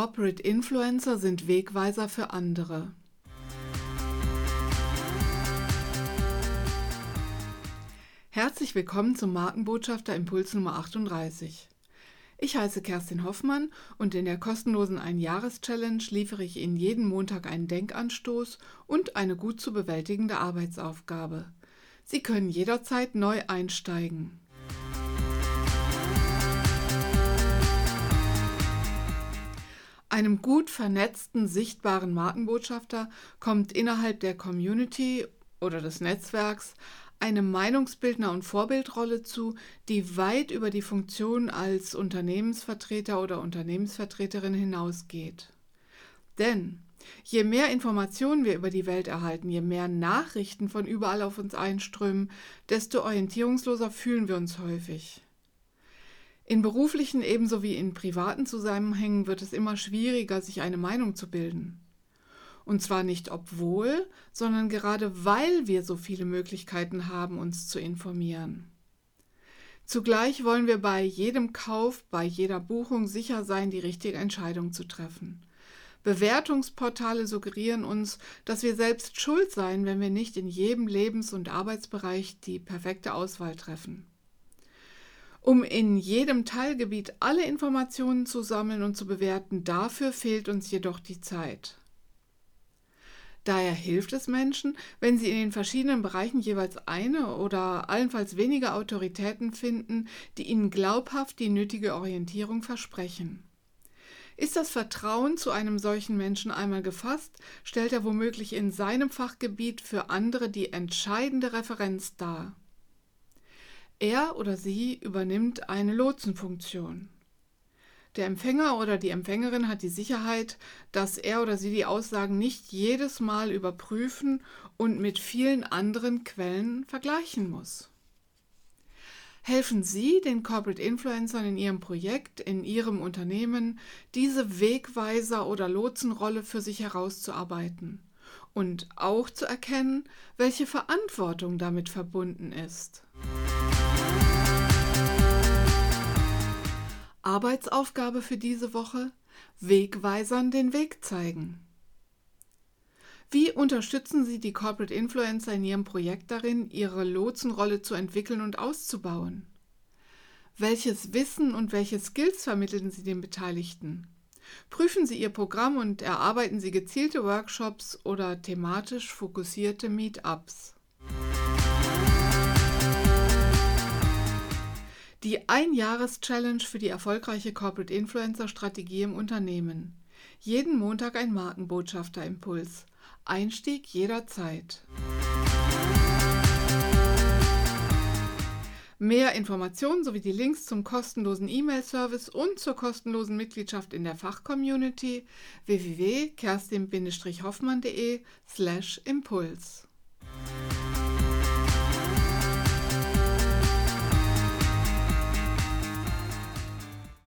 Corporate Influencer sind Wegweiser für andere. Herzlich willkommen zum Markenbotschafter Impuls Nummer 38. Ich heiße Kerstin Hoffmann und in der kostenlosen Ein-Jahres-Challenge liefere ich Ihnen jeden Montag einen Denkanstoß und eine gut zu bewältigende Arbeitsaufgabe. Sie können jederzeit neu einsteigen. Einem gut vernetzten, sichtbaren Markenbotschafter kommt innerhalb der Community oder des Netzwerks eine Meinungsbildner- und Vorbildrolle zu, die weit über die Funktion als Unternehmensvertreter oder Unternehmensvertreterin hinausgeht. Denn je mehr Informationen wir über die Welt erhalten, je mehr Nachrichten von überall auf uns einströmen, desto orientierungsloser fühlen wir uns häufig. In beruflichen ebenso wie in privaten Zusammenhängen wird es immer schwieriger, sich eine Meinung zu bilden. Und zwar nicht obwohl, sondern gerade weil wir so viele Möglichkeiten haben, uns zu informieren. Zugleich wollen wir bei jedem Kauf, bei jeder Buchung sicher sein, die richtige Entscheidung zu treffen. Bewertungsportale suggerieren uns, dass wir selbst schuld seien, wenn wir nicht in jedem Lebens- und Arbeitsbereich die perfekte Auswahl treffen. Um in jedem Teilgebiet alle Informationen zu sammeln und zu bewerten, dafür fehlt uns jedoch die Zeit. Daher hilft es Menschen, wenn sie in den verschiedenen Bereichen jeweils eine oder allenfalls wenige Autoritäten finden, die ihnen glaubhaft die nötige Orientierung versprechen. Ist das Vertrauen zu einem solchen Menschen einmal gefasst, stellt er womöglich in seinem Fachgebiet für andere die entscheidende Referenz dar. Er oder sie übernimmt eine Lotsenfunktion. Der Empfänger oder die Empfängerin hat die Sicherheit, dass er oder sie die Aussagen nicht jedes Mal überprüfen und mit vielen anderen Quellen vergleichen muss. Helfen Sie den Corporate Influencern in Ihrem Projekt, in Ihrem Unternehmen, diese Wegweiser- oder Lotsenrolle für sich herauszuarbeiten und auch zu erkennen, welche Verantwortung damit verbunden ist. Arbeitsaufgabe für diese Woche? Wegweisern den Weg zeigen. Wie unterstützen Sie die Corporate Influencer in Ihrem Projekt darin, ihre Lotsenrolle zu entwickeln und auszubauen? Welches Wissen und welche Skills vermitteln Sie den Beteiligten? Prüfen Sie Ihr Programm und erarbeiten Sie gezielte Workshops oder thematisch fokussierte Meetups. Die Ein-Jahres-Challenge für die erfolgreiche Corporate Influencer-Strategie im Unternehmen. Jeden Montag ein Markenbotschafter-Impuls. Einstieg jederzeit. Mehr Informationen sowie die Links zum kostenlosen E-Mail-Service und zur kostenlosen Mitgliedschaft in der Fachcommunity www.kerstin-hoffmann.de slash Impuls.